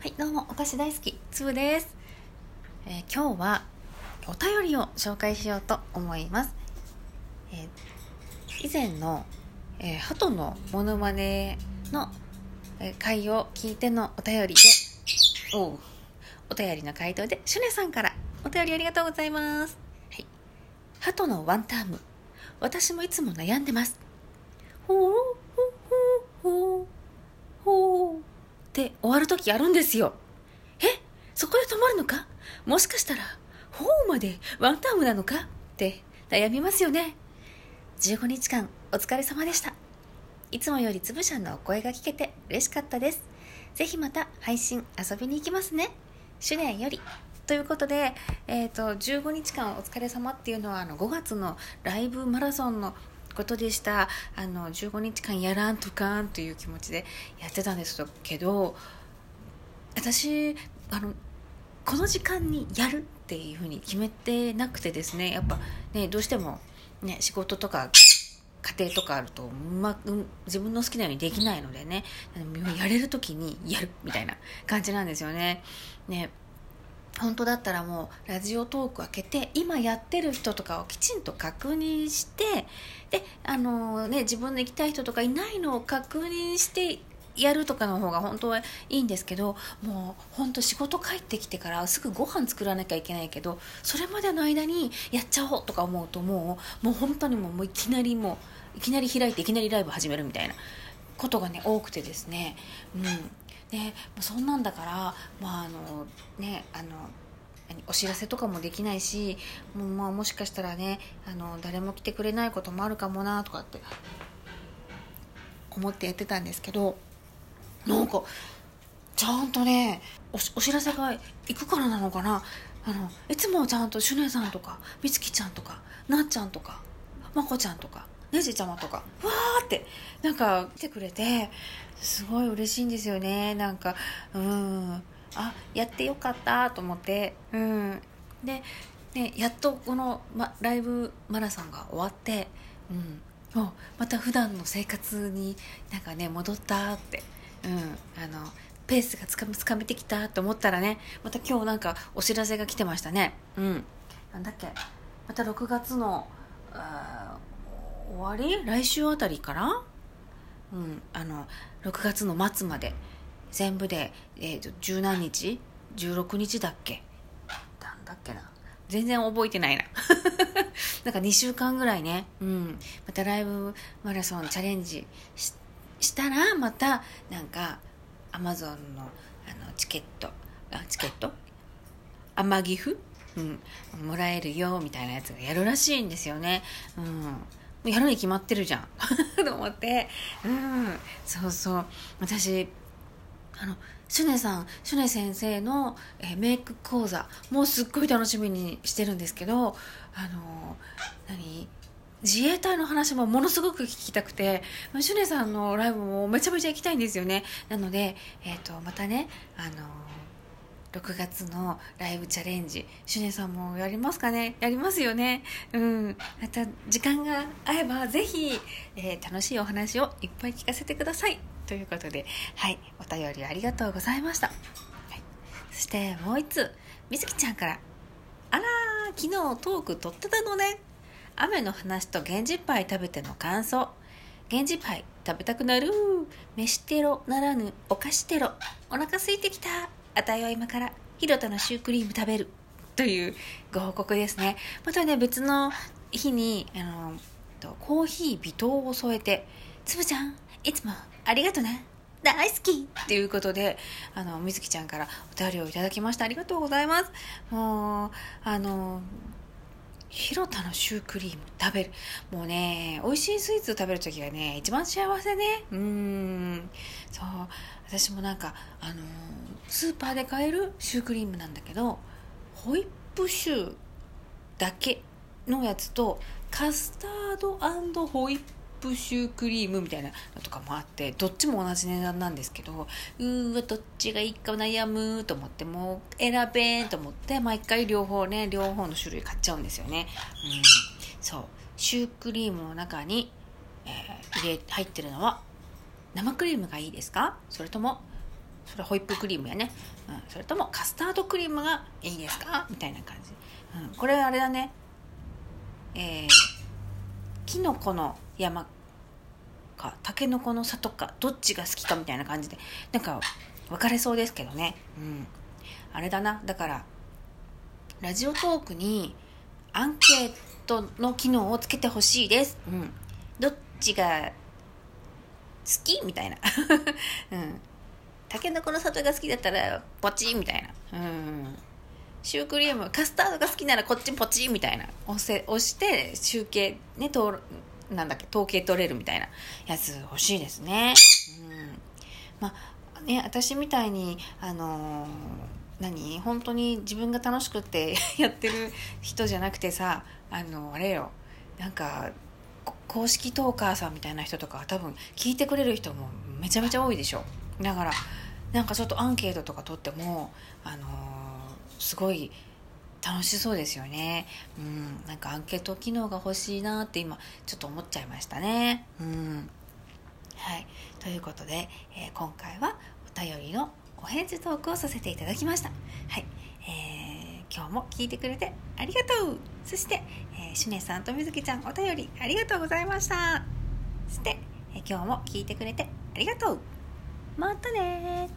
はい、どうも、お菓子大好き、つぶです。えー今日はお便りを紹介しようと思います。えー以前の、えー、鳩のモノマネの、えー回を聞いてのお便りで、おお便りの回答で、シュネさんからお便りありがとうございます。はい。鳩のワンターム。私もいつも悩んでます。ほうほうほうって終わるときあるんですよ。え？そこで止まるのか？もしかしたら、ほうまでワンタームなのか？って悩みますよね。15日間お疲れ様でした。いつもよりつぶちゃんのお声が聞けて嬉しかったです。ぜひまた配信遊びに行きますね。シュネより。ということで、えっ、と、15日間お疲れ様っていうのは、あの、5月のライブマラソンのことでした。あの、15日間やらんとかんという気持ちでやってたんですけど、私、あの、この時間にやるっていうふうに決めてなくてですね、やっぱね、どうしてもね、仕事とか家庭とかあると、ま自分の好きなようにできないのでね、やれる時にやるみたいな感じなんですよね。ね、本当だったらもうラジオトーク開けて今やってる人とかをきちんと確認してであのね自分の行きたい人とかいないのを確認してやるとかの方が本当はいいんですけどもう本当仕事帰ってきてからすぐご飯作らなきゃいけないけどそれまでの間にやっちゃおうとか思うともうもう本当にももういきなりもういきなり開いていきなりライブ始めるみたいなことがね多くてですね。うん。でそんなんだからまああのねあのお知らせとかもできないしもう、まあ、もしかしたらねあの誰も来てくれないこともあるかもなとかって思ってやってたんですけどなんかちゃんとねおお知らせが行くからなのかな。あのいつもちゃんとシュネさんとかみつきちゃんとかなっちゃんとかまこちゃんとかねじちゃまとか。わーってなんか来てくれてすごい嬉しいんですよね。なんかうんあやってよかったと思って。うん。で、ね、やっとこの、ま、ライブマラソンが終わってうん。おまた普段の生活になんかね戻ったって。うん。あのペースがつかつかめてきたと思ったらねまた今日なんかお知らせが来てましたね。うん。なんだっけ。また6月のあ終わり？来週あたりから？うんあの6月の末まで。全部で、えー、と十何日？16日だっけ？なんだっけな。全然覚えてないな。なんか2週間ぐらいね、うん、またライブマラソンチャレンジしたらまたなんかアマゾンのあのチケット。あチケット？天岐阜、うん、もらえるよみたいなやつがやるらしいんですよね、うん、やるに決まってるじゃん。と思って、うん、そうそう。私あのシュネさんシュネ先生の、えーメイク講座もうすっごい楽しみにしてるんですけどあの何？自衛隊の話もものすごく聞きたくてシュネさんのライブもめちゃめちゃ行きたいんですよね。なので、えー、とまたねあの6月のライブチャレンジシュネさんもやりますかね？やりますよね。うん。また時間が合えばぜひ、えー楽しいお話をいっぱい聞かせてください。ということではい。お便りありがとうございました、はい、そしてもう一つみずきちゃんから。あら昨日トーク撮ってたのね。雨の話と源氏パイ食べての感想。源氏パイ食べたくなる。飯テロならぬお菓子テロ。お腹空いてきた。あたいは今からひろたのシュークリーム食べるというご報告ですねまたね別の日にあのコーヒー微糖を添えてつぶちゃんいつもありがとね大好きっていうことで、あの、みずきちゃんからお便りをいただきました。ありがとうございます。もう、あの、ひろたのシュークリーム食べる。もうね、美味しいスイーツを食べる時がね、一番幸せね。うん。そう。私もなんか、あのースーパーで買えるシュークリームなんだけど、ホイップシューだけのやつと、カスタードホイッププシュークリームみたいなのとかもあって、どっちも同じ値段なんですけど、うーわ、どっちがいいか悩むと思って、もう選べんと思って、毎回両方ね、両方の種類買っちゃうんですよね。うん。そう。シュークリームの中に、えー入れ、入ってるのは、生クリームがいいですか？それとも、それホイップクリームやね、うん、それともカスタードクリームがいいですか？みたいな感じ、うん、これあれだね。えー、きのこの山かたけのこの里かどっちが好きかみたいな感じでなんか分かれそうですけどねうんあれだなだからラジオトークにアンケートの機能をつけてほしいです。うん。どっちが好きみたいな。うん。たけのこの里が好きだったら、ポチみたいな。うん。シュークリーム、カスタードが好きならこっちポチみたいな。押せ、押して、集計、ね、となんだっけ、統計取れるみたいなやつ欲しいですね。うん。まあ、ね、私みたいに、あのー何？本当に自分が楽しくって やってる人じゃなくてさあのあれよなんか公式トーカーさんみたいな人とか多分聞いてくれる人もめちゃめちゃ多いでしょだからなんかちょっとアンケートとか取ってもあのー、すごい楽しそうですよね。うん。なんかアンケート機能が欲しいなって今ちょっと思っちゃいましたね。うん。はい。ということで、えー、今回はお便りのお返事トークをさせていただきました。はい。えー、今日も聞いてくれてありがとう。そして、えー、シュネさんとみずきちゃんお便りありがとうございました。そして、えー、今日も聞いてくれてありがとう。またね